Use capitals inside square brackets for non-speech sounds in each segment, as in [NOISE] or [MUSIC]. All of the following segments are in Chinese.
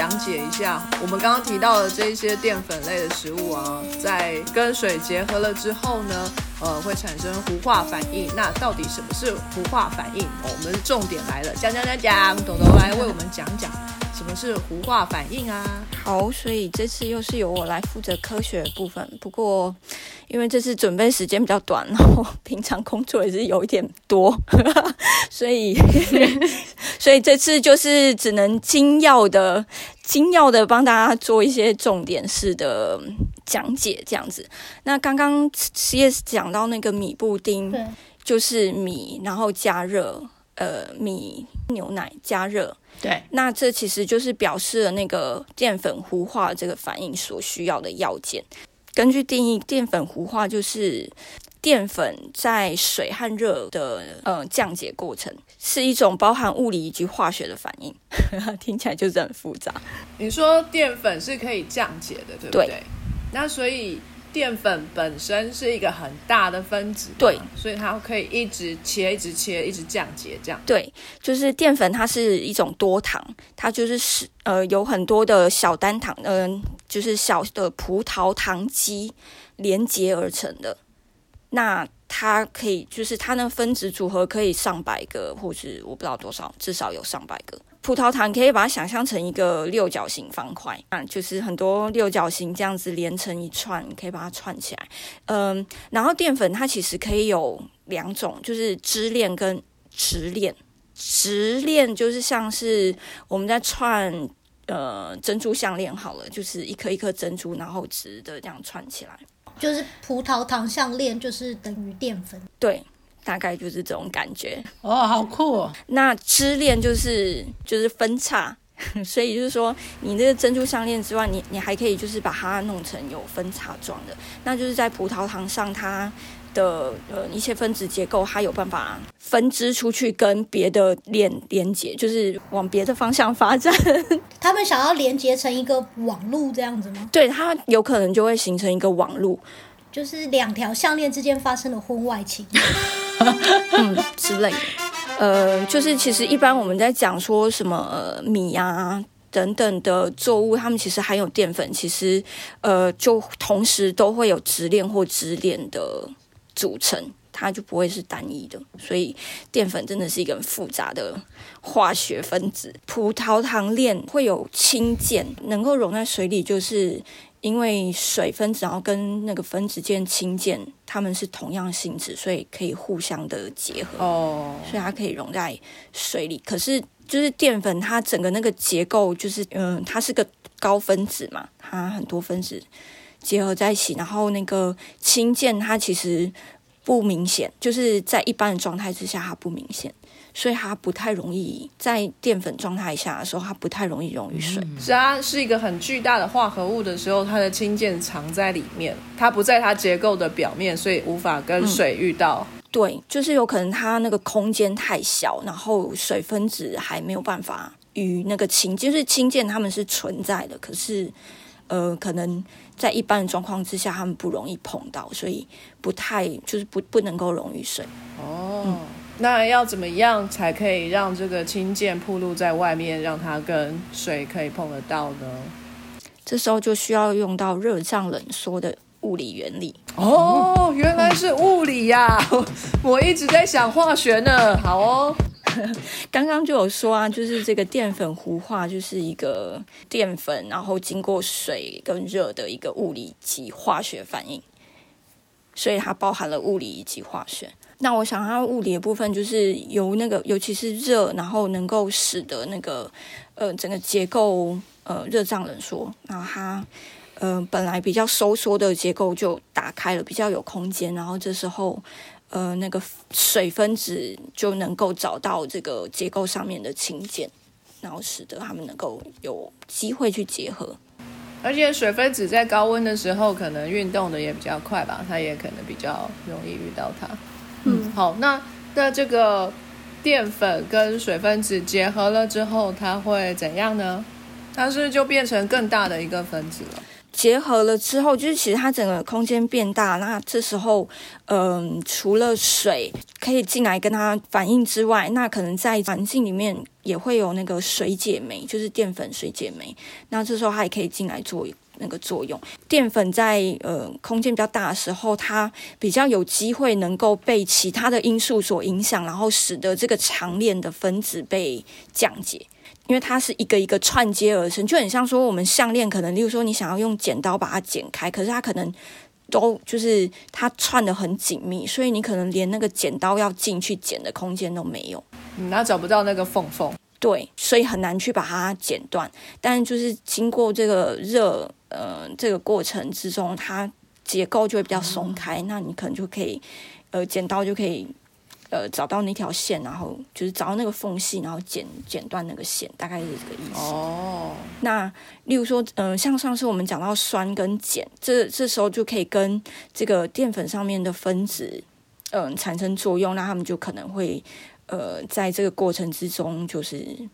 讲解一下，我们刚刚提到的这一些淀粉类的食物啊，在跟水结合了之后呢，呃，会产生糊化反应。那到底什么是糊化反应？哦，我们重点来了，讲讲讲讲，董董来为我们讲讲什么是糊化反应啊？好，所以这次又是由我来负责科学部分。不过，因为这次准备时间比较短，然后平常工作也是有一点多，[LAUGHS] 所以 [LAUGHS] 所以这次就是只能精要的、精要的帮大家做一些重点式的讲解，这样子。那刚刚 C.S 讲到那个米布丁，就是米，然后加热，呃，米牛奶加热。对，那这其实就是表示了那个淀粉糊化这个反应所需要的要件。根据定义，淀粉糊化就是淀粉在水和热的呃降解过程，是一种包含物理以及化学的反应。[LAUGHS] 听起来就是很复杂。你说淀粉是可以降解的，对不对？那所以。淀粉本身是一个很大的分子，对，所以它可以一直切，一直切，一直降解，这样。对，就是淀粉，它是一种多糖，它就是是呃有很多的小单糖，嗯，就是小的葡萄糖基连接而成的。那它可以，就是它那分子组合可以上百个，或是我不知道多少，至少有上百个。葡萄糖可以把它想象成一个六角形方块，啊，就是很多六角形这样子连成一串，可以把它串起来。嗯，然后淀粉它其实可以有两种，就是支链跟直链。直链就是像是我们在串呃珍珠项链好了，就是一颗一颗珍珠，然后直的这样串起来。就是葡萄糖项链就是等于淀粉。对。大概就是这种感觉哦，好酷哦！那支链就是就是分叉，[LAUGHS] 所以就是说，你这个珍珠项链之外，你你还可以就是把它弄成有分叉状的，那就是在葡萄糖上，它的呃一些分子结构，它有办法分支出去跟别的链连接，就是往别的方向发展。[LAUGHS] 他们想要连接成一个网路这样子吗？对，它有可能就会形成一个网路，就是两条项链之间发生了婚外情。[LAUGHS] 嗯，之类的，呃，就是其实一般我们在讲说什么米啊等等的作物，它们其实含有淀粉，其实呃就同时都会有直链或支链的组成，它就不会是单一的。所以淀粉真的是一个很复杂的化学分子。葡萄糖链会有氢键，能够溶在水里，就是。因为水分子然后跟那个分子间氢键，它们是同样性质，所以可以互相的结合。哦，所以它可以溶在水里。可是就是淀粉，它整个那个结构就是，嗯，它是个高分子嘛，它很多分子结合在一起，然后那个氢键它其实不明显，就是在一般的状态之下它不明显。所以它不太容易在淀粉状态下的时候，它不太容易溶于水。是啊，是一个很巨大的化合物的时候，它的氢键藏在里面，它不在它结构的表面，所以无法跟水遇到。对，就是有可能它那个空间太小，然后水分子还没有办法与那个氢，就是氢键它们是存在的，可是呃，可能在一般的状况之下，他们不容易碰到，所以不太就是不不能够溶于水。哦。那要怎么样才可以让这个氢键铺露在外面，让它跟水可以碰得到呢？这时候就需要用到热胀冷缩的物理原理。哦，原来是物理呀！[LAUGHS] 我一直在想化学呢。好哦，[LAUGHS] 刚刚就有说啊，就是这个淀粉糊化就是一个淀粉，然后经过水跟热的一个物理及化学反应，所以它包含了物理以及化学。那我想，它物理的部分就是由那个，尤其是热，然后能够使得那个呃整个结构呃热胀冷缩，然后它呃本来比较收缩的结构就打开了，比较有空间，然后这时候呃那个水分子就能够找到这个结构上面的氢键，然后使得它们能够有机会去结合。而且水分子在高温的时候，可能运动的也比较快吧，它也可能比较容易遇到它。嗯，好，那那这个淀粉跟水分子结合了之后，它会怎样呢？它是就变成更大的一个分子了。结合了之后，就是其实它整个空间变大，那这时候，嗯，除了水可以进来跟它反应之外，那可能在环境里面也会有那个水解酶，就是淀粉水解酶。那这时候它也可以进来做那个作用。淀粉在呃空间比较大的时候，它比较有机会能够被其他的因素所影响，然后使得这个长链的分子被降解。因为它是一个一个串接而成，就很像说我们项链，可能例如说你想要用剪刀把它剪开，可是它可能都就是它串的很紧密，所以你可能连那个剪刀要进去剪的空间都没有，嗯，它找不到那个缝缝，对，所以很难去把它剪断。但就是经过这个热呃这个过程之中，它结构就会比较松开，那你可能就可以呃剪刀就可以。呃，找到那条线，然后就是找到那个缝隙，然后剪剪断那个线，大概是这个意思。哦，那例如说，嗯，像上次我们讲到酸跟碱，这这时候就可以跟这个淀粉上面的分子，嗯，产生作用，那他们就可能会，呃，在这个过程之中，就是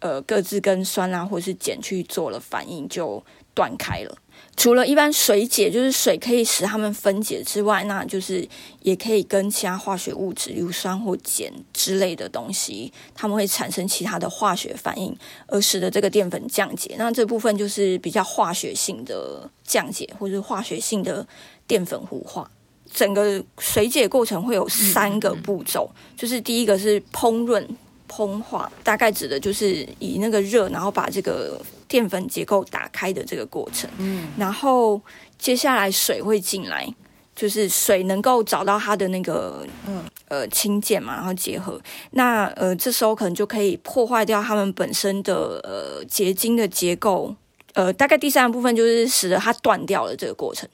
呃，各自跟酸啊或是碱去做了反应，就断开了。除了一般水解，就是水可以使它们分解之外，那就是也可以跟其他化学物质，如酸或碱之类的东西，它们会产生其他的化学反应，而使得这个淀粉降解。那这部分就是比较化学性的降解，或者化学性的淀粉糊化。整个水解过程会有三个步骤，就是第一个是烹饪。烹化大概指的就是以那个热，然后把这个淀粉结构打开的这个过程。嗯，然后接下来水会进来，就是水能够找到它的那个嗯呃氢键嘛，然后结合。那呃这时候可能就可以破坏掉它们本身的呃结晶的结构。呃，大概第三个部分就是使得它断掉了这个过程，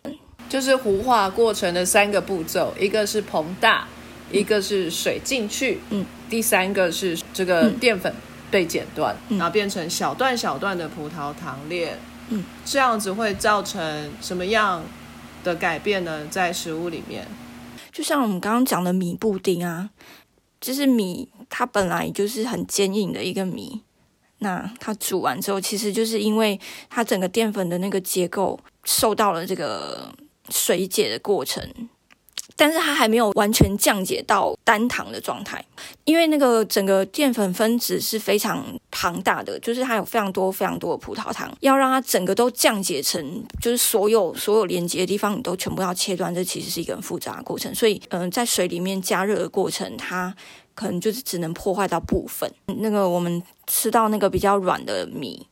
就是糊化过程的三个步骤，一个是膨大。一个是水进去，嗯，第三个是这个淀粉被剪断，然后变成小段小段的葡萄糖链，嗯，这样子会造成什么样的改变呢？在食物里面，就像我们刚刚讲的米布丁啊，就是米它本来就是很坚硬的一个米，那它煮完之后，其实就是因为它整个淀粉的那个结构受到了这个水解的过程。但是它还没有完全降解到单糖的状态，因为那个整个淀粉分子是非常庞大的，就是它有非常多非常多的葡萄糖，要让它整个都降解成，就是所有所有连接的地方你都全部要切断，这其实是一个很复杂的过程。所以，嗯，在水里面加热的过程，它可能就是只能破坏到部分。那个我们吃到那个比较软的米，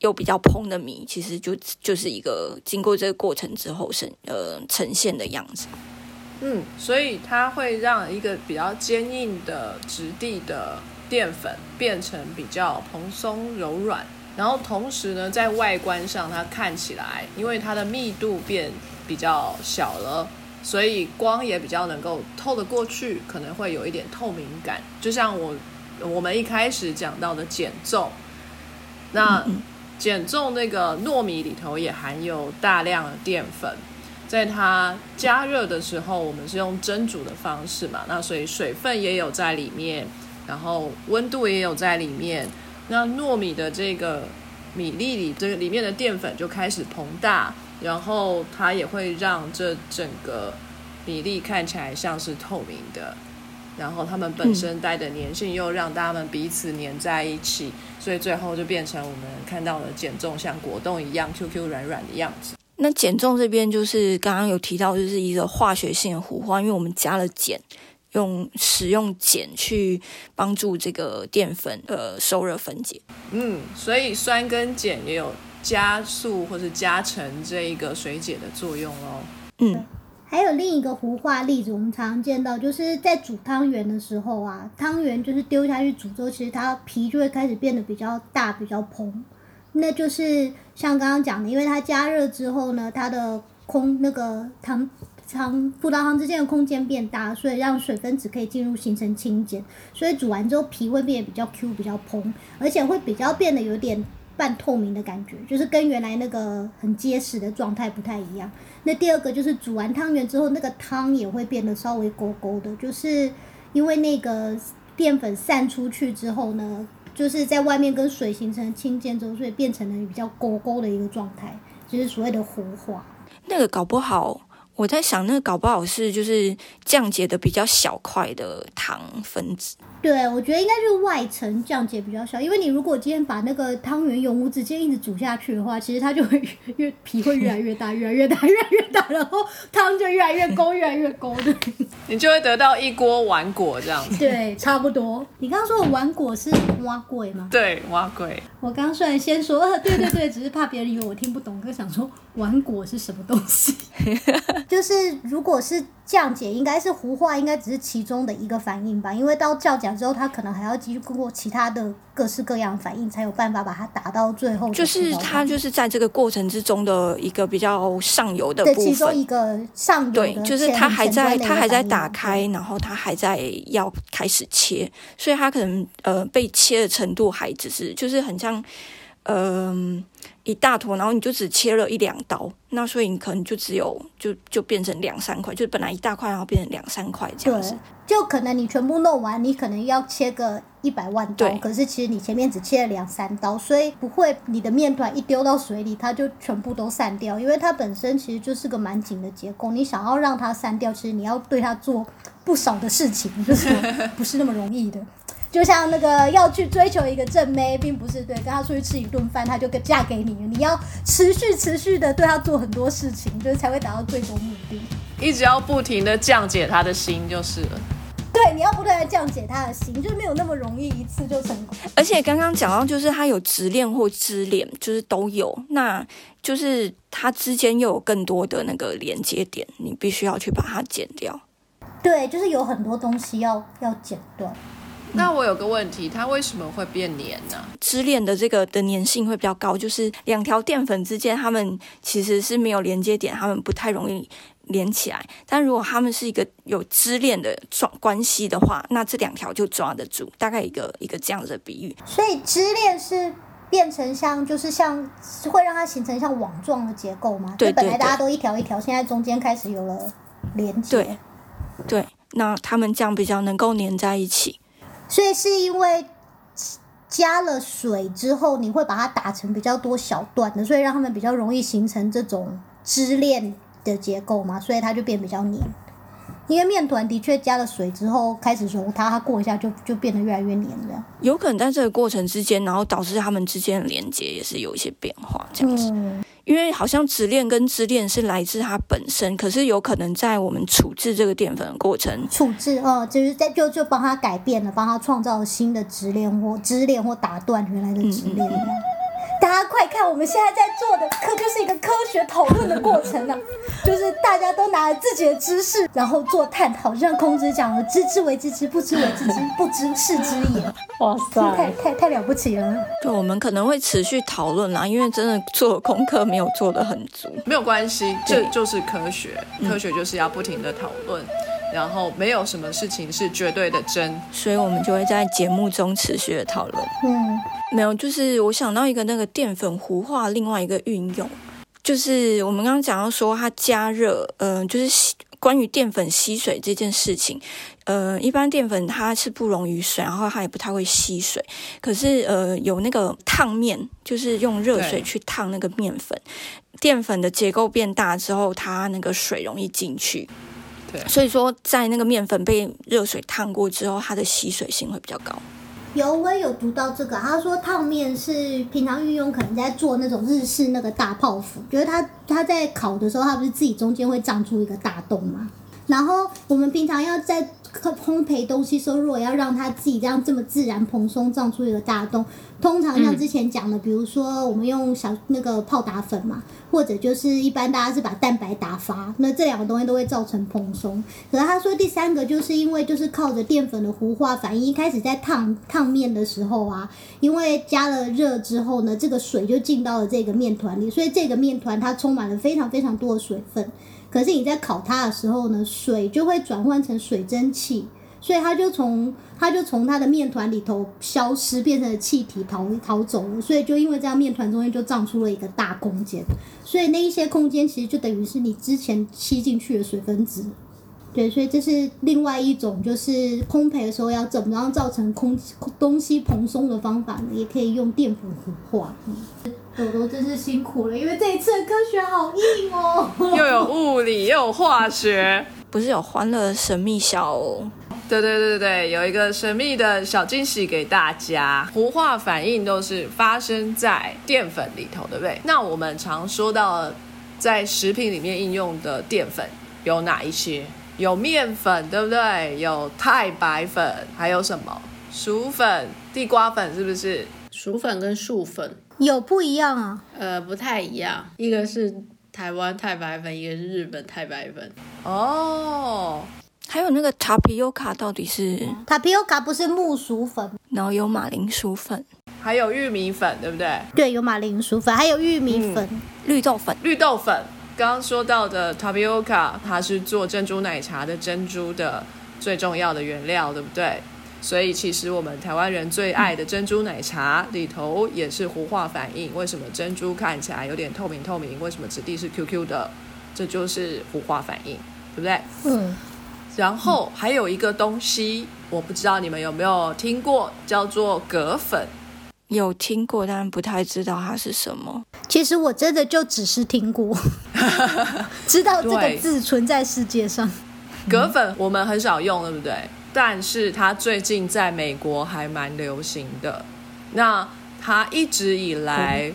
又比较蓬的米，其实就就是一个经过这个过程之后呈呃呈现的样子。嗯，所以它会让一个比较坚硬的质地的淀粉变成比较蓬松柔软，然后同时呢，在外观上它看起来，因为它的密度变比较小了，所以光也比较能够透得过去，可能会有一点透明感。就像我我们一开始讲到的减重，那减重那个糯米里头也含有大量的淀粉。在它加热的时候，我们是用蒸煮的方式嘛，那所以水分也有在里面，然后温度也有在里面。那糯米的这个米粒里，这个里面的淀粉就开始膨大，然后它也会让这整个米粒看起来像是透明的，然后它们本身带的粘性又让它们彼此粘在一起，所以最后就变成我们看到的减重像果冻一样 Q Q 软软的样子。那减重这边就是刚刚有提到，就是一个化学性的糊化，因为我们加了碱，用使用碱去帮助这个淀粉呃受热分解。嗯，所以酸跟碱也有加速或是加成这一个水解的作用哦。嗯，还有另一个糊化例子，我们常常见到，就是在煮汤圆的时候啊，汤圆就是丢下去煮之后，其实它皮就会开始变得比较大、比较蓬。那就是像刚刚讲的，因为它加热之后呢，它的空那个糖糖葡萄糖之间的空间变大，所以让水分子可以进入形成氢碱，所以煮完之后皮会变得比较 Q 比较蓬，而且会比较变得有点半透明的感觉，就是跟原来那个很结实的状态不太一样。那第二个就是煮完汤圆之后，那个汤也会变得稍微勾勾的，就是因为那个淀粉散出去之后呢。就是在外面跟水形成氢键之后，所以变成了比较勾勾的一个状态，就是所谓的糊化。那个搞不好。我在想，那个搞不好是就是降解的比较小块的糖分子。对，我觉得应该就是外层降解比较小，因为你如果今天把那个汤圆永无止境一直煮下去的话，其实它就会越皮会越来越大，越来越大，越来越大，然后汤就越来越勾，越来越勾的，你就会得到一锅丸果这样子。对，差不多。你刚刚说的丸果是蛙桂吗？[LAUGHS] 对，蛙桂。我刚刚虽然先说，对对对，只是怕别人以为我听不懂，就想说丸果是什么东西。[LAUGHS] 就是如果是降解，应该是糊化，应该只是其中的一个反应吧。因为到降解之后，它可能还要继续通过其他的各式各样反应，才有办法把它打到最后。就是它就是在这个过程之中的一个比较上游的部分，其中一个上游对，就是它还在它还在打开，然后它还在要开始切，所以它可能呃被切的程度还只是就是很像嗯。一大坨，然后你就只切了一两刀，那所以你可能就只有就就变成两三块，就本来一大块，然后变成两三块这样子。就可能你全部弄完，你可能要切个一百万刀，可是其实你前面只切了两三刀，所以不会你的面团一丢到水里，它就全部都散掉，因为它本身其实就是个蛮紧的结构，你想要让它散掉，其实你要对它做不少的事情，就是不是那么容易的。就像那个要去追求一个正妹，并不是对跟他出去吃一顿饭，他就嫁给你。你要持续持续的对他做很多事情，就是才会达到最终目的。一直要不停的降解他的心就是了。对，你要不断的降解他的心，就是没有那么容易一次就成功。而且刚刚讲到，就是他有直恋或支恋，就是都有，那就是他之间又有更多的那个连接点，你必须要去把它剪掉。对，就是有很多东西要要剪断。[LAUGHS] 那我有个问题，它为什么会变黏呢？支链的这个的粘性会比较高，就是两条淀粉之间，它们其实是没有连接点，它们不太容易连起来。但如果它们是一个有支链的状关系的话，那这两条就抓得住。大概一个一个这样子的比喻。所以支链是变成像，就是像会让它形成像网状的结构吗？对本来大家都一条一条，现在中间开始有了连接。对对，那它们这样比较能够粘在一起。所以是因为加了水之后，你会把它打成比较多小段的，所以让它们比较容易形成这种支链的结构嘛，所以它就变比较黏。因为面团的确加了水之后开始揉它，它过一下就就变得越来越黏的。有可能在这个过程之间，然后导致它们之间的连接也是有一些变化，这样子。因为好像直链跟支链是来自它本身，可是有可能在我们处置这个淀粉的过程，处置哦，就是在就就帮它改变了，帮它创造新的支链或支链或打断原来的支链。大家快看，我们现在在做的科就是一个科学讨论的过程呢，[LAUGHS] 就是大家都拿着自己的知识，然后做探讨，就像孔子讲的“知之为知之，不知为知之，不知是知也”。哇塞，太太太了不起了！对，我们可能会持续讨论啦，因为真的做功课没有做的很足，没有关系，这就是科学，科学就是要不停的讨论。然后没有什么事情是绝对的真，所以我们就会在节目中持续的讨论。嗯，没有，就是我想到一个那个淀粉糊化，另外一个运用，就是我们刚刚讲到说它加热，嗯，就是关于淀粉吸水这件事情，呃，一般淀粉它是不溶于水，然后它也不太会吸水，可是呃，有那个烫面，就是用热水去烫那个面粉，淀粉的结构变大之后，它那个水容易进去。所以说，在那个面粉被热水烫过之后，它的吸水性会比较高。有，我也有读到这个。他说烫面是平常运用，可能在做那种日式那个大泡芙，觉得它它在烤的时候，它不是自己中间会长出一个大洞吗？然后我们平常要在烘焙东西时候，如果要让它自己这样这么自然蓬松胀出一个大洞，通常像之前讲的，比如说我们用小那个泡打粉嘛，或者就是一般大家是把蛋白打发，那这两个东西都会造成蓬松。可是他说第三个就是因为就是靠着淀粉的糊化反应，一开始在烫烫面的时候啊，因为加了热之后呢，这个水就进到了这个面团里，所以这个面团它充满了非常非常多的水分。可是你在烤它的时候呢，水就会转换成水蒸气，所以它就从它就从它的面团里头消失，变成气体逃逃走了。所以就因为这样，面团中间就胀出了一个大空间。所以那一些空间其实就等于是你之前吸进去的水分子。对，所以这是另外一种就是烘焙的时候要怎么样造成空东西蓬松的方法呢？也可以用淀粉糊化。嗯豆豆真是辛苦了，因为这一次的科学好硬哦，又有物理又有化学，[LAUGHS] 不是有欢乐神秘小？对对对对有一个神秘的小惊喜给大家。糊化反应都是发生在淀粉里头，对不对？那我们常说到在食品里面应用的淀粉有哪一些？有面粉，对不对？有太白粉，还有什么？薯粉、地瓜粉，是不是？薯粉跟素粉有不一样啊？呃，不太一样，一个是台湾太白粉，一个是日本太白粉。哦，还有那个 tapioca 到底是？tapioca 不是木薯粉，然后有马铃薯粉，还有玉米粉，对不对？对，有马铃薯粉，还有玉米粉。绿豆粉，绿豆粉。刚刚说到的 tapioca，它是做珍珠奶茶的珍珠的最重要的原料，对不对？所以其实我们台湾人最爱的珍珠奶茶里头也是糊化反应。为什么珍珠看起来有点透明透明？为什么质地是 QQ 的？这就是糊化反应，对不对？嗯，然后还有一个东西，我不知道你们有没有听过，叫做葛粉。有听过，但不太知道它是什么。其实我真的就只是听过，[LAUGHS] 知道这个字存在世界上。[LAUGHS] 葛粉我们很少用，对不对？但是它最近在美国还蛮流行的。那它一直以来，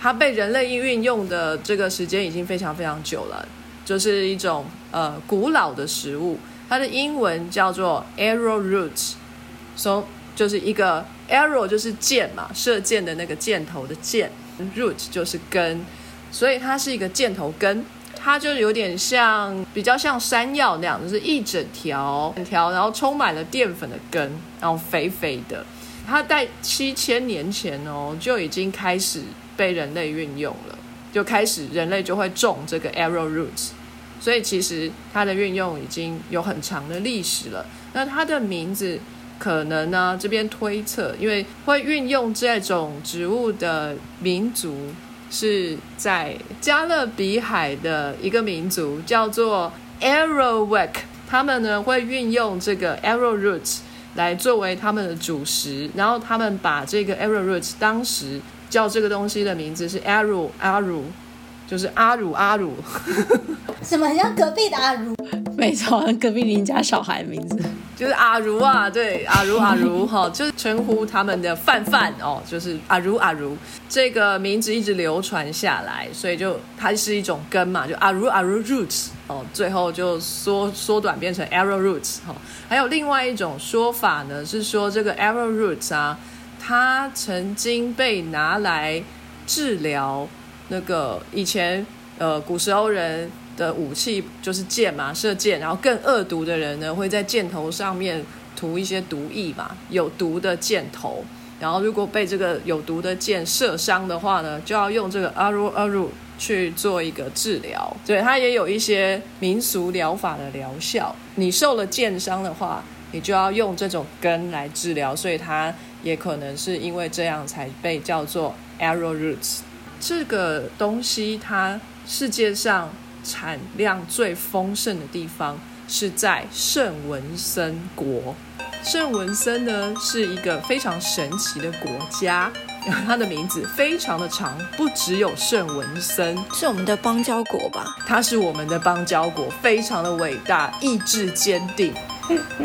它被人类运用的这个时间已经非常非常久了，就是一种呃古老的食物。它的英文叫做 arrowroot，so 就是一个 arrow 就是箭嘛，射箭的那个箭头的箭，root 就是根，所以它是一个箭头根。它就有点像，比较像山药那样，就是一整条整条，然后充满了淀粉的根，然后肥肥的。它在七千年前哦，就已经开始被人类运用了，就开始人类就会种这个 arrowroot，所以其实它的运用已经有很长的历史了。那它的名字可能呢，这边推测，因为会运用这种植物的民族。是在加勒比海的一个民族叫做 Arrowak 他们呢会运用这个 arrowroot 来作为他们的主食，然后他们把这个 arrowroot 当时叫这个东西的名字是 arrow arrow，就是阿如阿乳，[LAUGHS] 什么很像隔壁的阿如？没错，隔壁邻家小孩的名字。就是阿如啊，对，阿如阿如哈，[LAUGHS] 就是称呼他们的范范哦，就是阿如阿如这个名字一直流传下来，所以就它是一种根嘛，就阿如阿如 roots 哦，最后就缩缩短变成 arrow roots 哈、哦。还有另外一种说法呢，是说这个 arrow roots 啊，它曾经被拿来治疗那个以前呃古时候人。的武器就是箭嘛，射箭，然后更恶毒的人呢，会在箭头上面涂一些毒液嘛，有毒的箭头。然后如果被这个有毒的箭射伤的话呢，就要用这个阿鲁阿鲁去做一个治疗。对，它也有一些民俗疗法的疗效。你受了箭伤的话，你就要用这种根来治疗，所以它也可能是因为这样才被叫做 arrow roots。这个东西它世界上。产量最丰盛的地方是在圣文森国。圣文森呢是一个非常神奇的国家，[LAUGHS] 它的名字非常的长，不只有圣文森，是我们的邦交国吧？它是我们的邦交国，非常的伟大，意志坚定，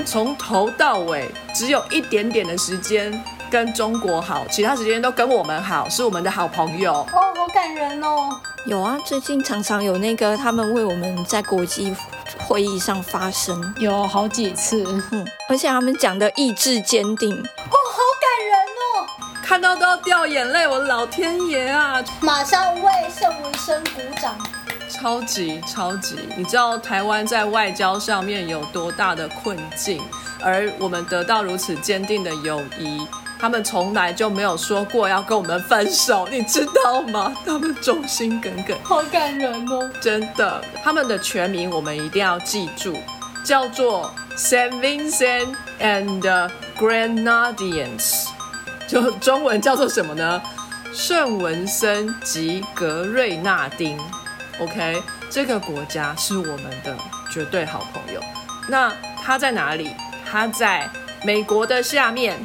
从头到尾只有一点点的时间跟中国好，其他时间都跟我们好，是我们的好朋友。哦，好感人哦。有啊，最近常常有那个他们为我们在国际会议上发声，有好几次，嗯，而且他们讲的意志坚定，哦，好感人哦，看到都要掉眼泪，我老天爷啊！马上为圣文生鼓掌，超级超级，你知道台湾在外交上面有多大的困境，而我们得到如此坚定的友谊。他们从来就没有说过要跟我们分手，你知道吗？[LAUGHS] 他们忠心耿耿，好感人哦！真的，他们的全名我们一定要记住，叫做 Saint Vincent and Grenadines，就中文叫做什么呢？圣文森及格瑞纳丁。OK，这个国家是我们的绝对好朋友。那它在哪里？它在美国的下面。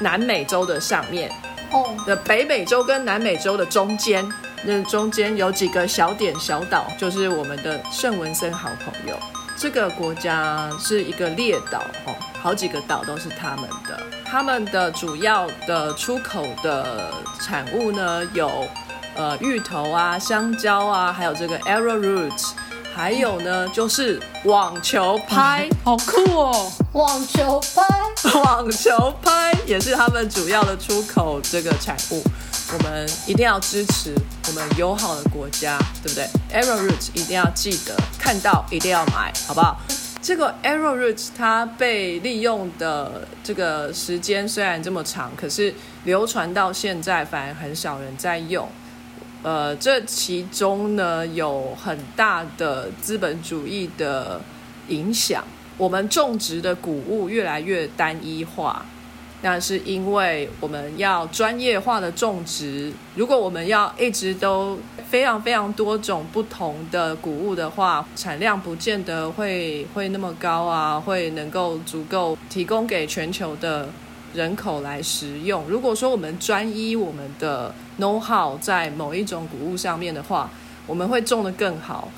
南美洲的上面，哦，的北美洲跟南美洲的中间，那中间有几个小点小岛，就是我们的圣文森好朋友。这个国家是一个列岛，哦，好几个岛都是他们的。他们的主要的出口的产物呢，有呃芋头啊、香蕉啊，还有这个 arrowroot。还有呢，就是网球拍，[LAUGHS] 好酷哦！网球拍，[LAUGHS] 网球拍也是他们主要的出口这个产物。我们一定要支持我们友好的国家，对不对？Arrowroot 一定要记得看到，一定要买，好不好？这个 Arrowroot 它被利用的这个时间虽然这么长，可是流传到现在反而很少人在用。呃，这其中呢有很大的资本主义的影响。我们种植的谷物越来越单一化，那是因为我们要专业化的种植。如果我们要一直都非常非常多种不同的谷物的话，产量不见得会会那么高啊，会能够足够提供给全球的。人口来食用。如果说我们专一我们的 know how 在某一种谷物上面的话，我们会种得更好。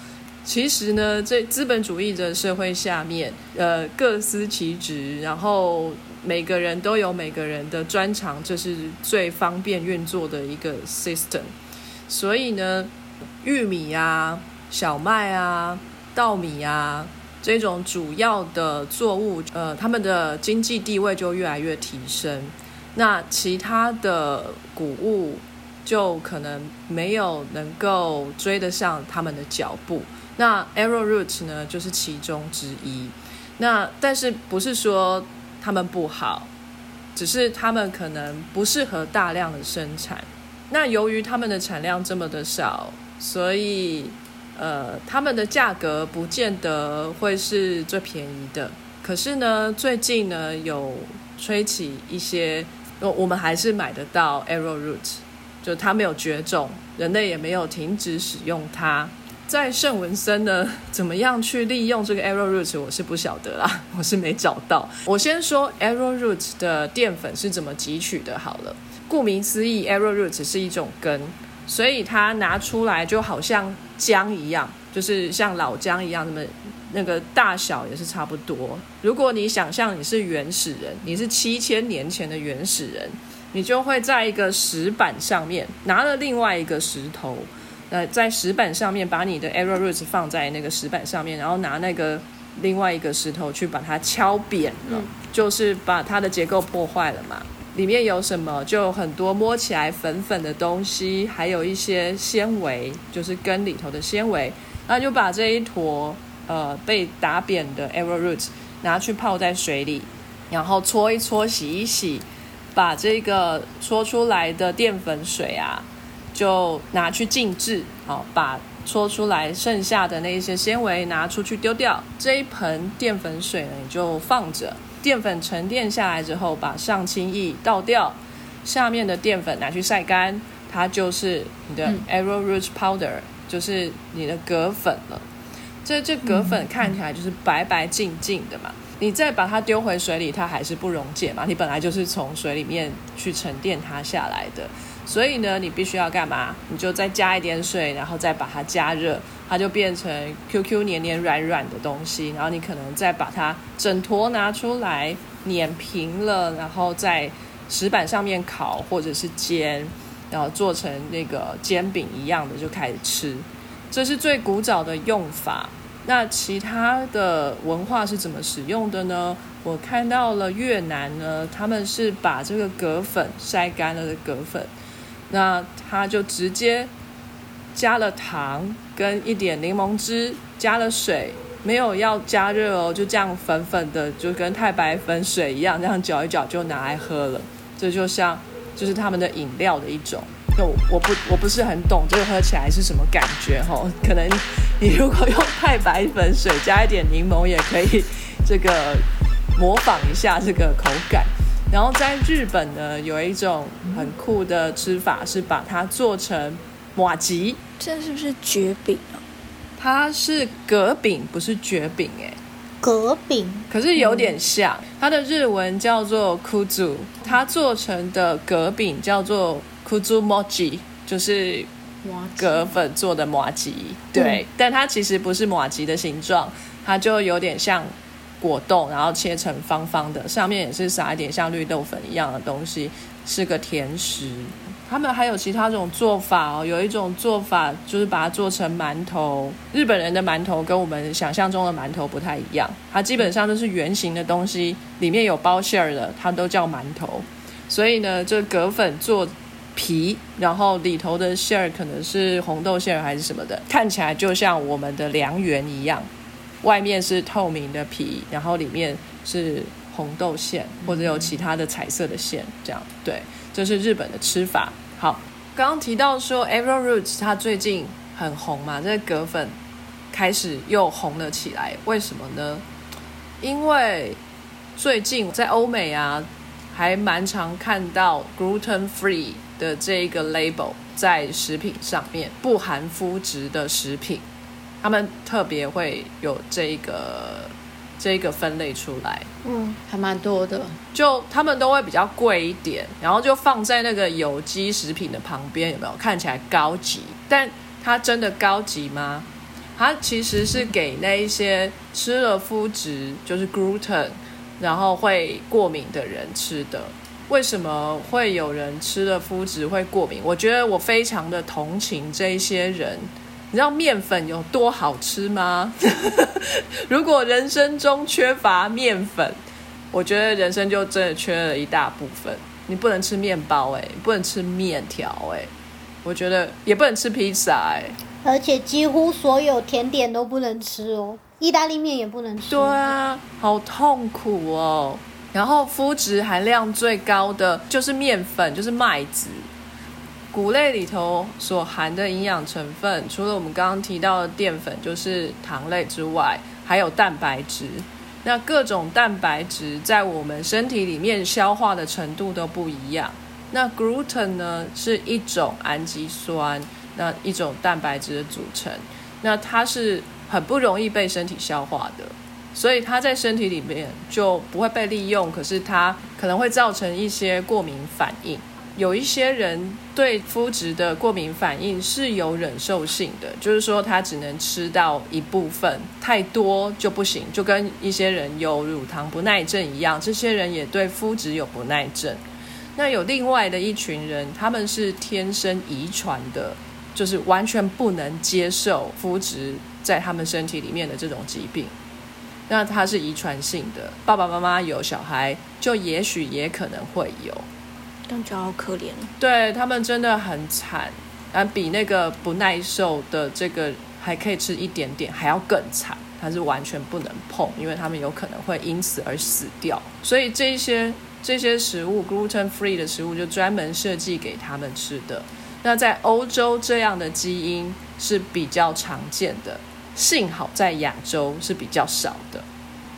其实呢，在资本主义的社会下面，呃，各司其职，然后每个人都有每个人的专长，这是最方便运作的一个 system。所以呢，玉米啊、小麦啊、稻米啊。这种主要的作物，呃，他们的经济地位就越来越提升。那其他的谷物就可能没有能够追得上他们的脚步。那 arrowroot 呢，就是其中之一。那但是不是说他们不好，只是他们可能不适合大量的生产。那由于他们的产量这么的少，所以。呃，他们的价格不见得会是最便宜的，可是呢，最近呢有吹起一些，我们还是买得到 arrowroot，就它没有绝种，人类也没有停止使用它。在圣文森呢，[LAUGHS] 怎么样去利用这个 arrowroot，我是不晓得啦，[LAUGHS] 我是没找到。我先说 arrowroot 的淀粉是怎么汲取的，好了，顾名思义，arrowroot 是一种根。所以它拿出来就好像姜一样，就是像老姜一样，那么那个大小也是差不多。如果你想象你是原始人，你是七千年前的原始人，你就会在一个石板上面拿了另外一个石头，呃，在石板上面把你的 arrowroot 放在那个石板上面，然后拿那个另外一个石头去把它敲扁了，就是把它的结构破坏了嘛。里面有什么？就很多摸起来粉粉的东西，还有一些纤维，就是根里头的纤维。那就把这一坨呃被打扁的 arrowroot 拿去泡在水里，然后搓一搓，洗一洗，把这个搓出来的淀粉水啊，就拿去静置。好，把搓出来剩下的那一些纤维拿出去丢掉。这一盆淀粉水呢，你就放着。淀粉沉淀下来之后，把上清液倒掉，下面的淀粉拿去晒干，它就是你的 arrowroot powder，就是你的葛粉了。这这葛粉看起来就是白白净净的嘛，你再把它丢回水里，它还是不溶解嘛。你本来就是从水里面去沉淀它下来的。所以呢，你必须要干嘛？你就再加一点水，然后再把它加热，它就变成 QQ 黏黏软软的东西。然后你可能再把它整坨拿出来碾平了，然后在石板上面烤或者是煎，然后做成那个煎饼一样的就开始吃。这是最古早的用法。那其他的文化是怎么使用的呢？我看到了越南呢，他们是把这个葛粉晒干了的葛粉。那他就直接加了糖跟一点柠檬汁，加了水，没有要加热哦，就这样粉粉的，就跟太白粉水一样，这样搅一搅就拿来喝了。这就像就是他们的饮料的一种。就我不我不是很懂这个喝起来是什么感觉哈，可能你如果用太白粉水加一点柠檬也可以，这个模仿一下这个口感。然后在日本呢，有一种很酷的吃法，是把它做成马吉。这是不是蕨饼啊？它是葛饼，不是蕨饼哎。葛饼，可是有点像，它的日文叫做 kuzu，它做成的葛饼叫做 kuzu mochi，就是葛粉做的麻吉。对，但它其实不是麻吉的形状，它就有点像果冻，然后切成方方的，上面也是撒一点像绿豆粉一样的东西，是个甜食。他们还有其他种做法哦，有一种做法就是把它做成馒头。日本人的馒头跟我们想象中的馒头不太一样，它基本上都是圆形的东西，里面有包馅儿的，它都叫馒头。所以呢，这葛粉做皮，然后里头的馅儿可能是红豆馅儿还是什么的，看起来就像我们的凉圆一样，外面是透明的皮，然后里面是红豆馅或者有其他的彩色的馅，这样对。这是日本的吃法。好，刚刚提到说，Avro Roots 它最近很红嘛，这个葛粉开始又红了起来。为什么呢？因为最近在欧美啊，还蛮常看到 gluten free 的这一个 label 在食品上面，不含麸质的食品，他们特别会有这个。这个分类出来，嗯，还蛮多的。就他们都会比较贵一点，然后就放在那个有机食品的旁边，有没有？看起来高级，但它真的高级吗？它其实是给那一些吃了麸质，就是 gluten，然后会过敏的人吃的。为什么会有人吃了麸质会过敏？我觉得我非常的同情这一些人。你知道面粉有多好吃吗？[LAUGHS] 如果人生中缺乏面粉，我觉得人生就真的缺了一大部分。你不能吃面包，哎，不能吃面条，哎，我觉得也不能吃披萨，哎。而且几乎所有甜点都不能吃哦，意大利面也不能吃。对啊，好痛苦哦。然后麸质含量最高的就是面粉，就是麦子。谷类里头所含的营养成分，除了我们刚刚提到的淀粉，就是糖类之外，还有蛋白质。那各种蛋白质在我们身体里面消化的程度都不一样。那 gluten 呢，是一种氨基酸，那一种蛋白质的组成。那它是很不容易被身体消化的，所以它在身体里面就不会被利用。可是它可能会造成一些过敏反应。有一些人对麸质的过敏反应是有忍受性的，就是说他只能吃到一部分，太多就不行，就跟一些人有乳糖不耐症一样，这些人也对麸质有不耐症。那有另外的一群人，他们是天生遗传的，就是完全不能接受麸质在他们身体里面的这种疾病。那它是遗传性的，爸爸妈妈有小孩，就也许也可能会有。感觉好可怜，对他们真的很惨，啊，比那个不耐受的这个还可以吃一点点还要更惨，它是完全不能碰，因为他们有可能会因此而死掉。所以这些这些食物 gluten free 的食物就专门设计给他们吃的。那在欧洲这样的基因是比较常见的，幸好在亚洲是比较少的，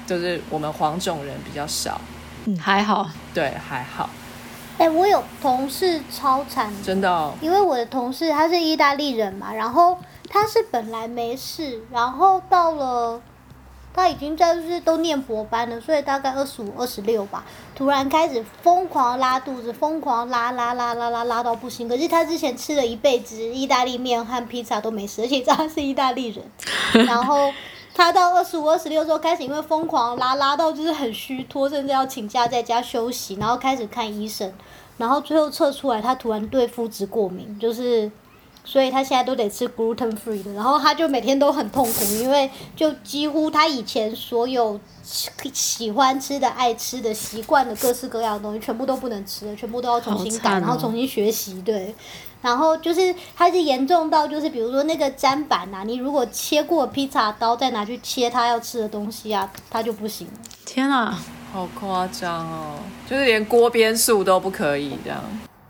就是我们黄种人比较少。嗯，还好，对，还好。哎，我有同事超惨，真的，因为我的同事他是意大利人嘛，然后他是本来没事，然后到了他已经在就是都念博班了，所以大概二十五、二十六吧，突然开始疯狂拉肚子，疯狂拉拉拉拉拉拉到不行。可是他之前吃了一辈子意大利面和披萨都没事，而且他是意大利人，[LAUGHS] 然后。他到二十五、二十六时候开始，因为疯狂拉拉到就是很虚脱，甚至要请假在家休息，然后开始看医生，然后最后测出来他突然对麸质过敏，就是，所以他现在都得吃 gluten free 的，然后他就每天都很痛苦，因为就几乎他以前所有喜欢吃的、爱吃的、习惯的各式各样的东西，全部都不能吃了，全部都要重新改，然后重新学习，对。然后就是它是严重到就是比如说那个砧板呐，你如果切过披萨刀再拿去切他要吃的东西啊，它就不行。天啊，好夸张哦！就是连锅边素都不可以这样。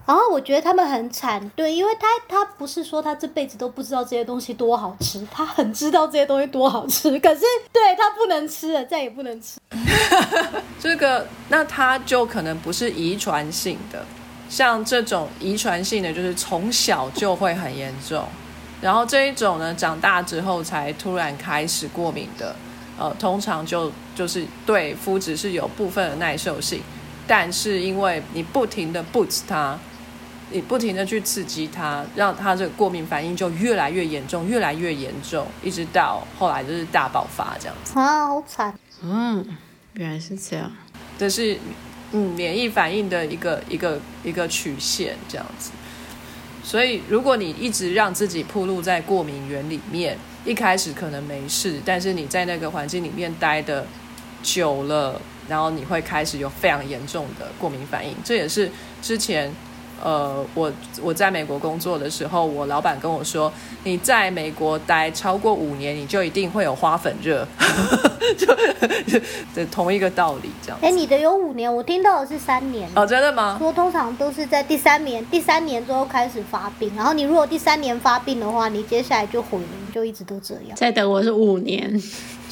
然后我觉得他们很惨，对，因为他他不是说他这辈子都不知道这些东西多好吃，他很知道这些东西多好吃，可是对他不能吃了，再也不能吃。[LAUGHS] 这个那他就可能不是遗传性的。像这种遗传性的，就是从小就会很严重，然后这一种呢，长大之后才突然开始过敏的，呃，通常就就是对肤质是有部分的耐受性，但是因为你不停的 boost 它，你不停的去刺激它，让它这个过敏反应就越来越严重，越来越严重，一直到后来就是大爆发这样子。啊，好惨。嗯，原来是这样。这是嗯免疫反应的一个一个一个曲线这样子。所以如果你一直让自己暴露在过敏源里面，一开始可能没事，但是你在那个环境里面待的久了，然后你会开始有非常严重的过敏反应。这也是之前，呃，我我在美国工作的时候，我老板跟我说，你在美国待超过五年，你就一定会有花粉热，[LAUGHS] 就 [LAUGHS] 就同一个道理这样。哎，你的有五年，我听到的是三年。哦，真的吗？说通常都是在第三年，第三年之后开始发病，然后你如果第三年发病的话，你接下来就毁了。就一直都这样。在等我是五年，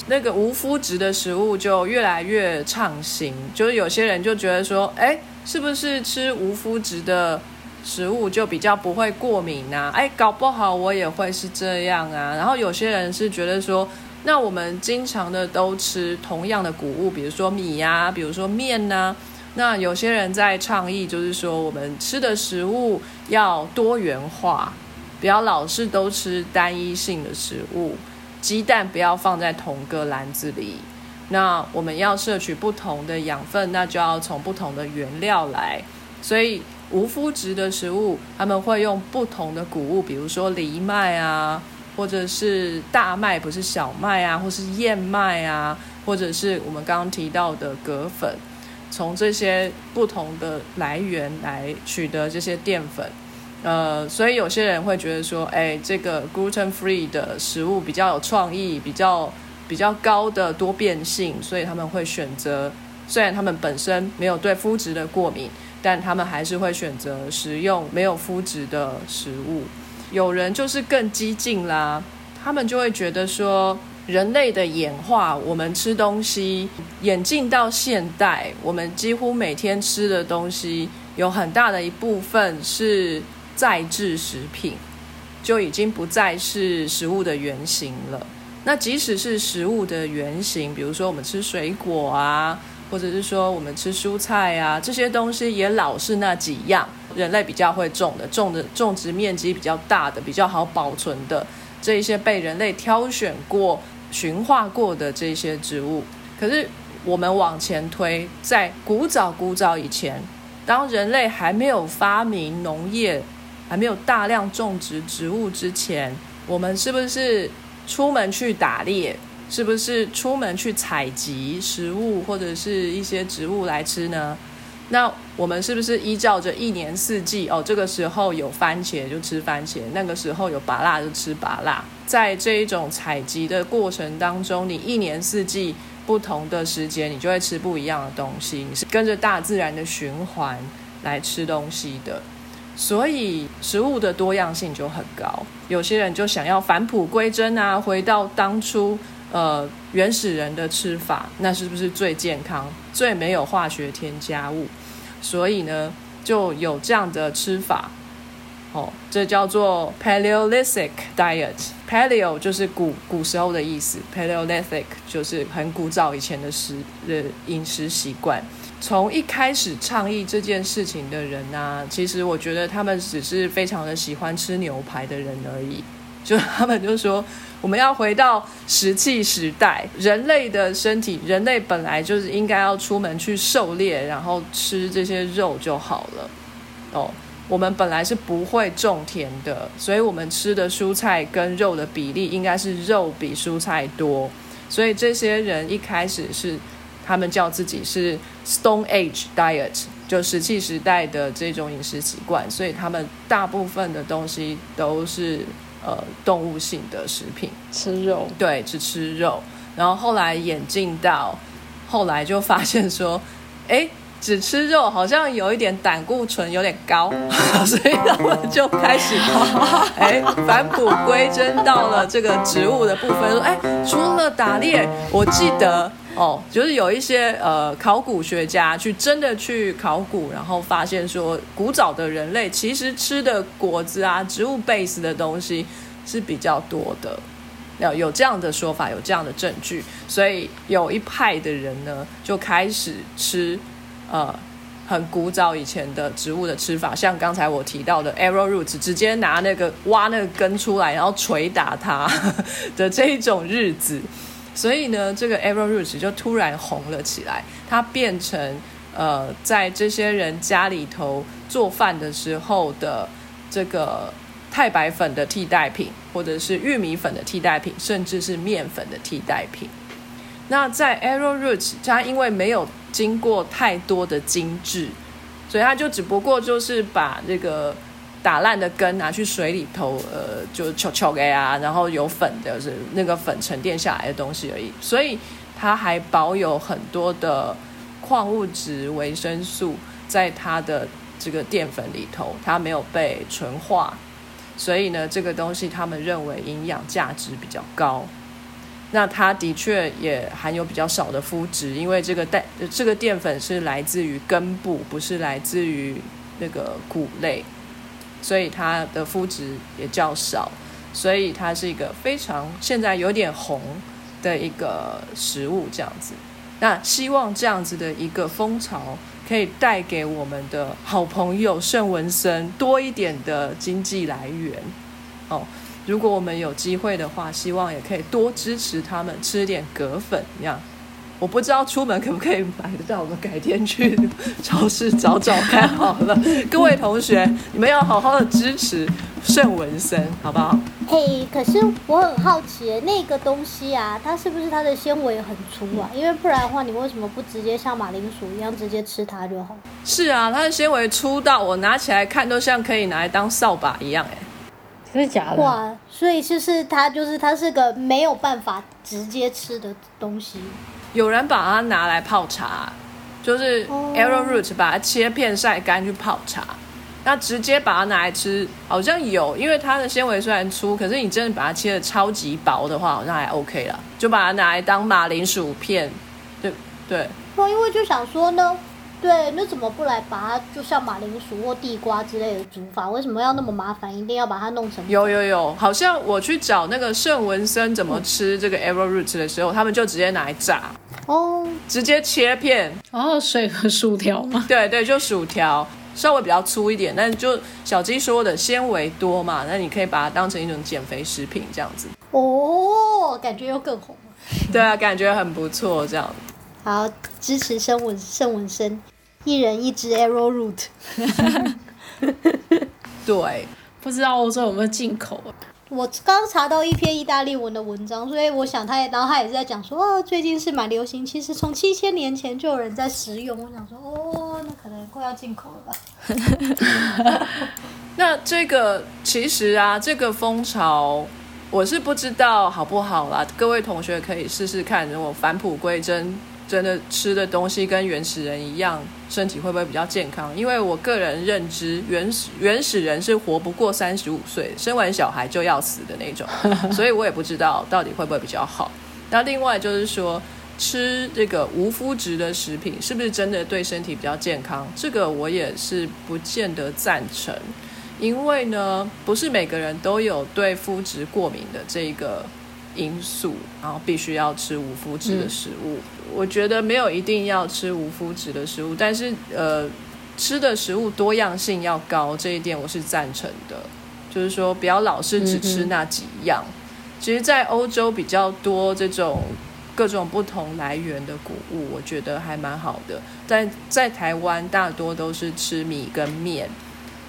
那个无麸质的食物就越来越畅行。就是有些人就觉得说，哎，是不是吃无麸质的食物就比较不会过敏啊？哎，搞不好我也会是这样啊。然后有些人是觉得说，那我们经常的都吃同样的谷物，比如说米呀，比如说面呐。那有些人在倡议，就是说我们吃的食物要多元化。不要老是都吃单一性的食物，鸡蛋不要放在同个篮子里。那我们要摄取不同的养分，那就要从不同的原料来。所以无麸质的食物，他们会用不同的谷物，比如说藜麦啊，或者是大麦，不是小麦啊，或是燕麦啊，或者是我们刚刚提到的葛粉，从这些不同的来源来取得这些淀粉。呃，所以有些人会觉得说，哎，这个 gluten free 的食物比较有创意，比较比较高的多变性，所以他们会选择，虽然他们本身没有对肤质的过敏，但他们还是会选择食用没有肤质的食物。有人就是更激进啦，他们就会觉得说，人类的演化，我们吃东西演进到现代，我们几乎每天吃的东西有很大的一部分是。再制食品就已经不再是食物的原型了。那即使是食物的原型，比如说我们吃水果啊，或者是说我们吃蔬菜啊，这些东西也老是那几样，人类比较会种的，种的种植面积比较大的，比较好保存的这一些被人类挑选过、驯化过的这些植物。可是我们往前推，在古早古早以前，当人类还没有发明农业。还没有大量种植植物之前，我们是不是出门去打猎？是不是出门去采集食物或者是一些植物来吃呢？那我们是不是依照着一年四季？哦，这个时候有番茄就吃番茄，那个时候有芭辣就吃芭辣。在这一种采集的过程当中，你一年四季不同的时间，你就会吃不一样的东西。你是跟着大自然的循环来吃东西的。所以食物的多样性就很高，有些人就想要返璞归真啊，回到当初呃原始人的吃法，那是不是最健康、最没有化学添加物？所以呢，就有这样的吃法。哦，这叫做 Paleolithic diet，Paleo 就是古古时候的意思，Paleolithic 就是很古早以前的食的饮食习惯。从一开始倡议这件事情的人呢，其实我觉得他们只是非常的喜欢吃牛排的人而已。[LAUGHS] 就他们就说，我们要回到石器时代，人类的身体，人类本来就是应该要出门去狩猎，然后吃这些肉就好了。哦，我们本来是不会种田的，所以我们吃的蔬菜跟肉的比例应该是肉比蔬菜多。所以这些人一开始是。他们叫自己是 Stone Age Diet，就石器时代的这种饮食习惯，所以他们大部分的东西都是呃动物性的食品，吃肉，对，只吃肉。然后后来演进到后来就发现说，[LAUGHS] 哎，只吃肉好像有一点胆固醇有点高，[LAUGHS] 所以他们就开始 [LAUGHS] 哎返璞归真到了这个植物的部分，说哎，除了打猎，我记得。哦，就是有一些呃考古学家去真的去考古，然后发现说，古早的人类其实吃的果子啊，植物 base 的东西是比较多的。有有这样的说法，有这样的证据，所以有一派的人呢就开始吃呃很古早以前的植物的吃法，像刚才我提到的 arrowroot，直接拿那个挖那个根出来，然后捶打它 [LAUGHS] 的这一种日子。所以呢，这个 arrowroot 就突然红了起来，它变成呃在这些人家里头做饭的时候的这个太白粉的替代品，或者是玉米粉的替代品，甚至是面粉的替代品。那在 arrowroot，它因为没有经过太多的精致，所以它就只不过就是把这个。打烂的根拿去水里头，呃，就敲敲给啊，然后有粉的是那个粉沉淀下来的东西而已，所以它还保有很多的矿物质、维生素在它的这个淀粉里头，它没有被纯化，所以呢，这个东西他们认为营养价值比较高。那它的确也含有比较少的麸质，因为这个代这个淀粉是来自于根部，不是来自于那个谷类。所以它的肤质也较少，所以它是一个非常现在有点红的一个食物，这样子。那希望这样子的一个风潮可以带给我们的好朋友圣文森多一点的经济来源。哦，如果我们有机会的话，希望也可以多支持他们吃点葛粉，这样。我不知道出门可不可以买得到，我们改天去超市找找看好了。各位同学，你们要好好的支持圣文森，好不好？嘿，可是我很好奇，那个东西啊，它是不是它的纤维很粗啊？因为不然的话，你为什么不直接像马铃薯一样直接吃它就好？是啊，它的纤维粗到我拿起来看都像可以拿来当扫把一样，哎，真的假的？哇，所以就是它，就是它是个没有办法直接吃的东西。有人把它拿来泡茶，就是 arrowroot 把它切片晒干去泡茶，那直接把它拿来吃好像有，因为它的纤维虽然粗，可是你真的把它切的超级薄的话，好像还 OK 了，就把它拿来当马铃薯片，对对。我因为就想说呢。对，那怎么不来把它就像马铃薯或地瓜之类的煮法？为什么要那么麻烦？一定要把它弄成？有有有，好像我去找那个圣文森怎么吃这个 arrowroot 的时候，他们就直接拿来炸哦，直接切片，然后水和薯条吗？[LAUGHS] 对对，就薯条，稍微比较粗一点，但就小鸡说的纤维多嘛，那你可以把它当成一种减肥食品这样子。哦，感觉又更红了。对啊，感觉很不错，这样。好，支持圣文圣文生。一人一支 arrowroot，[LAUGHS] 对，不知道欧洲有没有进口？啊我刚查到一篇意大利文的文章，所以我想他也，然后他也是在讲说，哦，最近是蛮流行，其实从七千年前就有人在食用。我想说，哦，那可能快要进口了吧？[LAUGHS] 那这个其实啊，这个风潮我是不知道好不好啦，各位同学可以试试看，如果返璞归真。真的吃的东西跟原始人一样，身体会不会比较健康？因为我个人认知，原始原始人是活不过三十五岁，生完小孩就要死的那种，[LAUGHS] 所以我也不知道到底会不会比较好。那另外就是说，吃这个无麸质的食品是不是真的对身体比较健康？这个我也是不见得赞成，因为呢，不是每个人都有对麸质过敏的这个。因素，然后必须要吃无麸质的食物。我觉得没有一定要吃无麸质的食物，但是呃，吃的食物多样性要高，这一点我是赞成的。就是说，不要老是只吃那几样。其实，在欧洲比较多这种各种不同来源的谷物，我觉得还蛮好的。但在台湾，大多都是吃米跟面，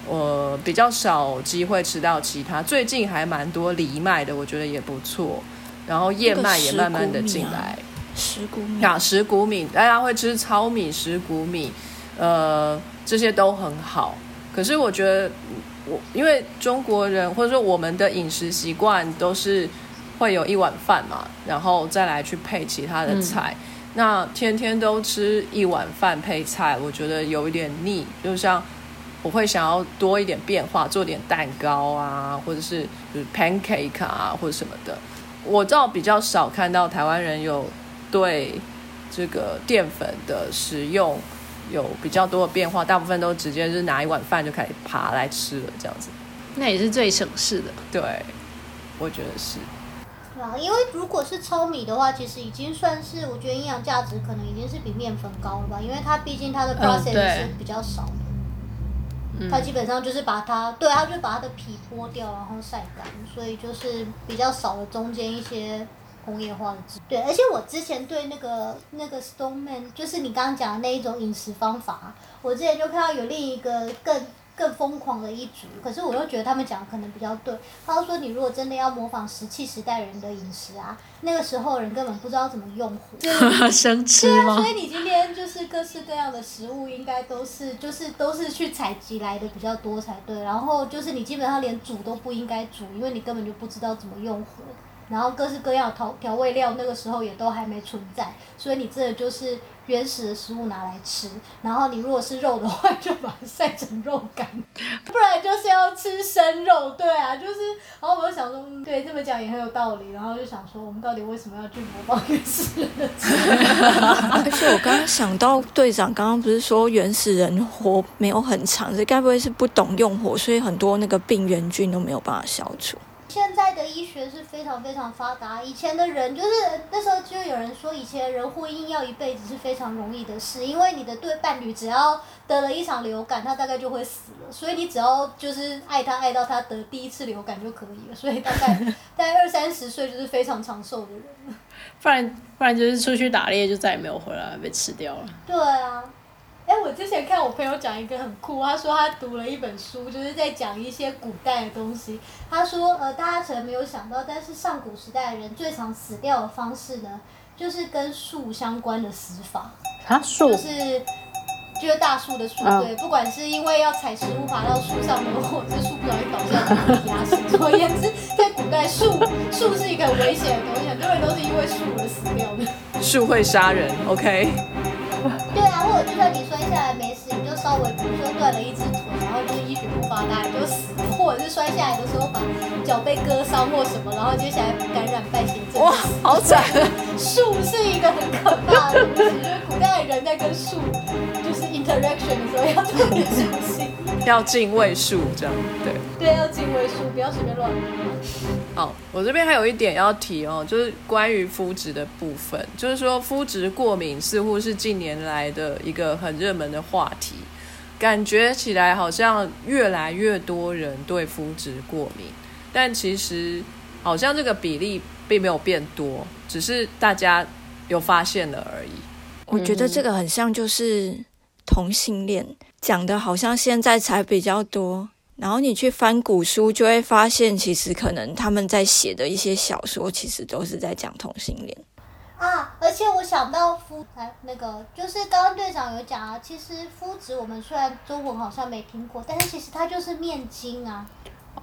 我比较少机会吃到其他。最近还蛮多藜麦的，我觉得也不错。然后燕麦也慢慢的进来，石谷米呀，石谷米，大家会吃糙米、石谷米，呃，这些都很好。可是我觉得，我因为中国人或者说我们的饮食习惯都是会有一碗饭嘛，然后再来去配其他的菜。那天天都吃一碗饭配菜，我觉得有一点腻。就像我会想要多一点变化，做点蛋糕啊，或者是就是 pancake 啊，或者什么的。我倒比较少看到台湾人有对这个淀粉的食用有比较多的变化，大部分都直接是拿一碗饭就开始扒来吃了这样子。那也是最省事的。对，我觉得是。啊，因为如果是糙米的话，其实已经算是我觉得营养价值可能已经是比面粉高了吧，因为它毕竟它的 process 是比较少的，它基本上就是把它，对，它就把它的皮剥掉，然后晒干，所以就是比较少了中间一些工业化的制。对，而且我之前对那个那个 Stoneman，就是你刚刚讲的那一种饮食方法，我之前就看到有另一个更。更疯狂的一组，可是我又觉得他们讲的可能比较对。他说：“你如果真的要模仿石器时代人的饮食啊，那个时候人根本不知道怎么用火，[LAUGHS] 生吃吗？所以你今天就是各式各样的食物，应该都是就是都是去采集来的比较多才对。然后就是你基本上连煮都不应该煮，因为你根本就不知道怎么用火。然后各式各样调调味料，那个时候也都还没存在，所以你这就是。”原始的食物拿来吃，然后你如果是肉的话，就把它晒成肉干，不然就是要吃生肉，对啊，就是。然后我就想说，对，这么讲也很有道理。然后就想说，我们到底为什么要去模仿原始人的吃？而且我刚刚想到，队长刚刚不是说原始人活没有很长，这该不会是不懂用火，所以很多那个病原菌都没有办法消除？现在的医学是非常非常发达，以前的人就是那时候就有人说，以前人婚姻要一辈子是非常容易的事，因为你的对伴侣只要得了一场流感，他大概就会死了，所以你只要就是爱他爱到他得第一次流感就可以了，所以大概 [LAUGHS] 大概二三十岁就是非常长寿的人。不然不然就是出去打猎就再也没有回来，被吃掉了。对啊。哎，我之前看我朋友讲一个很酷，他说他读了一本书，就是在讲一些古代的东西。他说，呃，大家可能没有想到，但是上古时代的人最常死掉的方式呢，就是跟树相关的死法。啊，树？就是，就是大树的树，对，不管是因为要采食物爬到树上面，或者是树不小心倒下来被压死。总而言之，在古代，树树是一个很危险的东西，很多人都是因为树而死掉的。树会杀人，OK。对啊，或者就算你摔下来没事，你就稍微比如说断了一只腿，然后就是医学不发达你就死了，或者是摔下来的时候把脚被割伤或什么，然后接下来感染败血症。哇，好惨！树是一个很可怕的东西，就是古代人在跟树就是 interaction 的时候要特别小心，要敬畏数这样，对。对，要敬畏数，不要随便乱。好，我这边还有一点要提哦，就是关于肤质的部分，就是说肤质过敏似乎是近年来的一个很热门的话题，感觉起来好像越来越多人对肤质过敏，但其实好像这个比例并没有变多，只是大家有发现了而已。我觉得这个很像就是同性恋，讲的好像现在才比较多。然后你去翻古书，就会发现，其实可能他们在写的一些小说，其实都是在讲同性恋啊。而且我想到夫，哎，那个就是刚刚队长有讲啊，其实夫子我们虽然中文好像没听过，但是其实它就是面筋啊。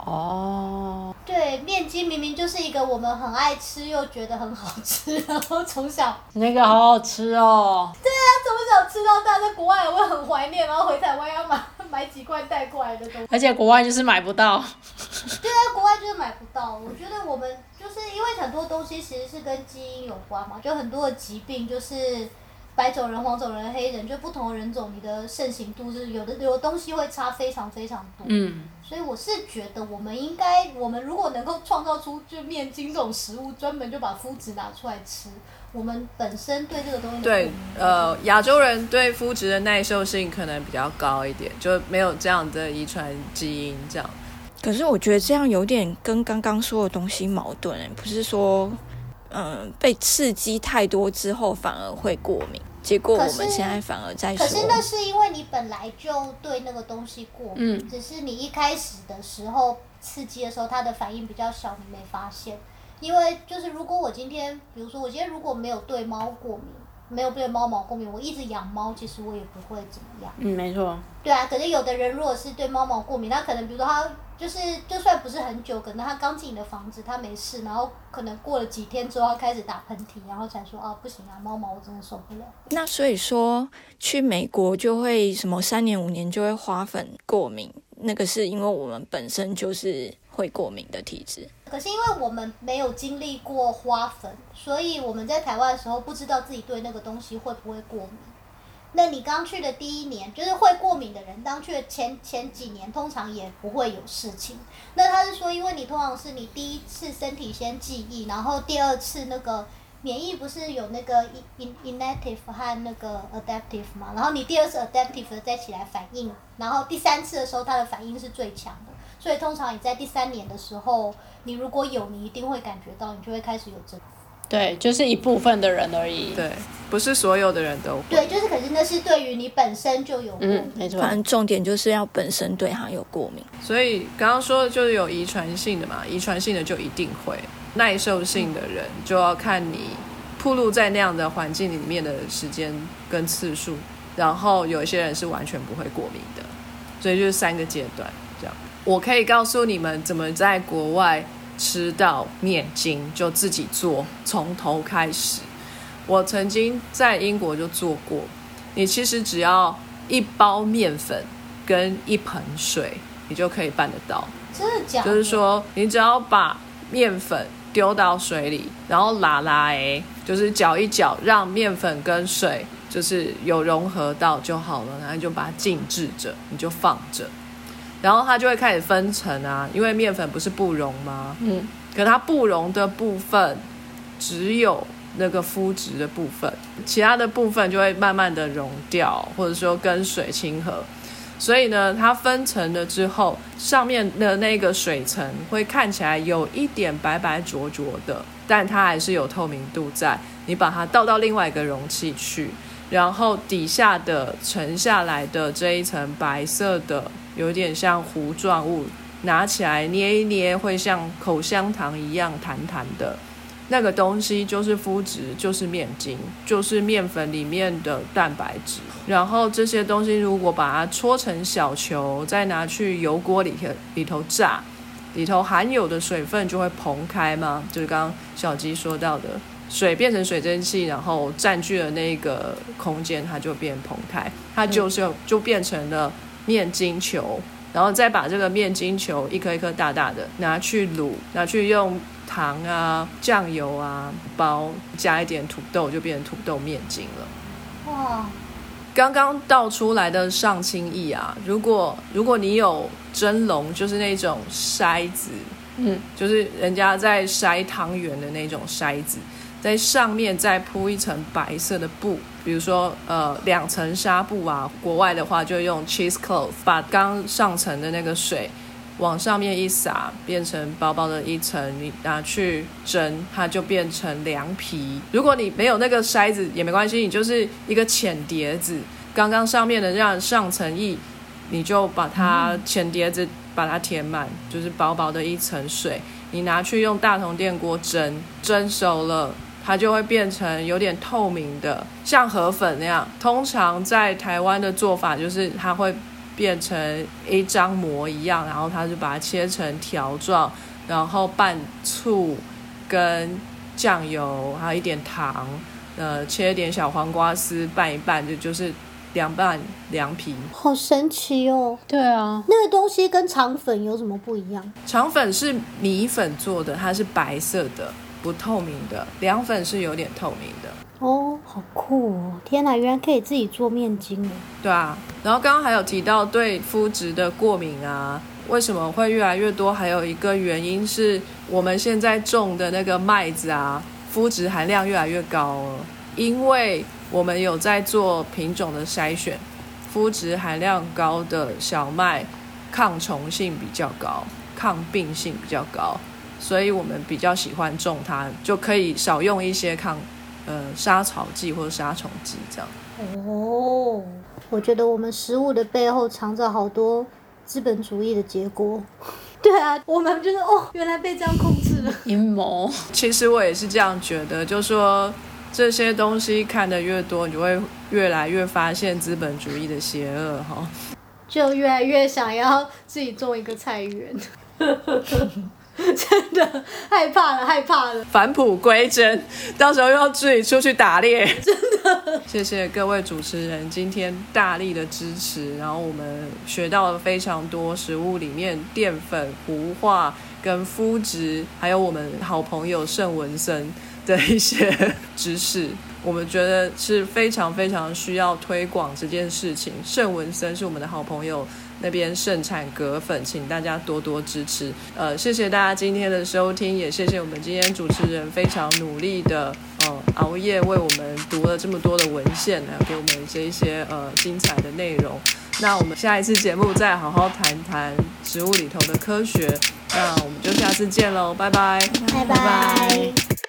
哦。对，面筋明明就是一个我们很爱吃又觉得很好吃，然后从小那个好好吃哦。对啊，从小吃到大，在国外我会很怀念，然后回台湾要买。买几块带过来的东西，而且国外就是买不到。对啊，国外就是买不到。我觉得我们就是因为很多东西其实是跟基因有关嘛，就很多的疾病就是白种人、黄种人、黑人，就不同的人种，你的盛行度是有的，有的东西会差非常非常多。嗯。所以我是觉得，我们应该，我们如果能够创造出就面筋这种食物，专门就把麸质拿出来吃。我们本身对这个东西对呃亚洲人对肤质的耐受性可能比较高一点，就没有这样的遗传基因这样。可是我觉得这样有点跟刚刚说的东西矛盾不是说嗯被刺激太多之后反而会过敏，结果我们现在反而在说。可是那是因为你本来就对那个东西过敏，只是你一开始的时候刺激的时候，它的反应比较小，你没发现。因为就是如果我今天，比如说我今天如果没有对猫过敏，没有对猫毛过敏，我一直养猫，其实我也不会怎么样。嗯，没错。对啊，可是有的人如果是对猫毛过敏，他可能比如说他就是就算不是很久，可能他刚进你的房子他没事，然后可能过了几天之后他开始打喷嚏，然后才说啊不行啊，猫毛我真的受不了。那所以说去美国就会什么三年五年就会花粉过敏，那个是因为我们本身就是会过敏的体质。可是因为我们没有经历过花粉，所以我们在台湾的时候不知道自己对那个东西会不会过敏。那你刚去的第一年，就是会过敏的人，刚去的前前几年，通常也不会有事情。那他是说，因为你通常是你第一次身体先记忆，然后第二次那个免疫不是有那个 in inactive 和那个 adaptive 嘛，然后你第二次 adaptive 再起来反应，然后第三次的时候它的反应是最强的。所以通常你在第三年的时候，你如果有，你一定会感觉到，你就会开始有症。对，就是一部分的人而已。对，不是所有的人都会。对，就是可是那是对于你本身就有过敏，没错。反正重点就是要本身对它有过敏。所以刚刚说的就是有遗传性的嘛，遗传性的就一定会，耐受性的人就要看你暴露在那样的环境里面的时间跟次数，然后有一些人是完全不会过敏的，所以就是三个阶段。我可以告诉你们怎么在国外。吃到面筋就自己做，从头开始。我曾经在英国就做过。你其实只要一包面粉跟一盆水，你就可以办得到。真的假？就是说，你只要把面粉丢到水里，然后拉拉诶，就是搅一搅，让面粉跟水就是有融合到就好了。然后就把它静置着，你就放着。然后它就会开始分层啊，因为面粉不是不溶吗？嗯，可它不溶的部分只有那个麸质的部分，其他的部分就会慢慢的溶掉，或者说跟水亲和。所以呢，它分层了之后，上面的那个水层会看起来有一点白白浊浊的，但它还是有透明度在。你把它倒到另外一个容器去，然后底下的沉下来的这一层白色的。有点像糊状物，拿起来捏一捏，会像口香糖一样弹弹的。那个东西就是麸质，就是面筋，就是面粉里面的蛋白质。然后这些东西如果把它搓成小球，再拿去油锅里头里头炸，里头含有的水分就会膨开吗？就是刚刚小鸡说到的，水变成水蒸气，然后占据了那个空间，它就变膨开，它就是就变成了。[LAUGHS] 面筋球，然后再把这个面筋球一颗一颗大大的拿去卤，拿去用糖啊、酱油啊包，加一点土豆，就变成土豆面筋了。哇！刚刚倒出来的上清液啊，如果如果你有蒸笼，就是那种筛子，嗯，就是人家在筛汤圆的那种筛子。在上面再铺一层白色的布，比如说呃两层纱布啊。国外的话就用 cheesecloth，把刚上层的那个水往上面一撒，变成薄薄的一层，你拿去蒸，它就变成凉皮。如果你没有那个筛子也没关系，你就是一个浅碟子，刚刚上面的这样上层液，你就把它浅碟子把它填满，就是薄薄的一层水，你拿去用大铜电锅蒸，蒸熟了。它就会变成有点透明的，像河粉那样。通常在台湾的做法就是它会变成一张膜一样，然后它就把它切成条状，然后拌醋跟酱油，还有一点糖，呃，切一点小黄瓜丝拌一拌，就就是凉拌凉皮。好神奇哦！对啊，那个东西跟肠粉有什么不一样？肠粉是米粉做的，它是白色的。不透明的凉粉是有点透明的哦，好酷哦！天哪，原来可以自己做面筋哦。对啊，然后刚刚还有提到对肤质的过敏啊，为什么会越来越多？还有一个原因是我们现在种的那个麦子啊，肤质含量越来越高了，因为我们有在做品种的筛选，肤质含量高的小麦抗虫性比较高，抗病性比较高。所以我们比较喜欢种它，就可以少用一些抗，呃，杀草剂或者杀虫剂这样。哦，我觉得我们食物的背后藏着好多资本主义的结果。对啊，我们就是哦，原来被这样控制了。阴谋。其实我也是这样觉得，就说这些东西看的越多，你就会越来越发现资本主义的邪恶哈。就越来越想要自己种一个菜园。[LAUGHS] 真的害怕了，害怕了。返璞归真，到时候又要自己出去打猎。[LAUGHS] 真的，谢谢各位主持人今天大力的支持，然后我们学到了非常多食物里面淀粉、糊化跟麸质，还有我们好朋友盛文森的一些 [LAUGHS] 知识。我们觉得是非常非常需要推广这件事情。圣文森是我们的好朋友，那边盛产葛粉，请大家多多支持。呃，谢谢大家今天的收听，也谢谢我们今天主持人非常努力的呃熬夜为我们读了这么多的文献，来给我们这一些呃精彩的内容。那我们下一次节目再好好谈谈植物里头的科学。那我们就下次见喽，拜拜，拜拜。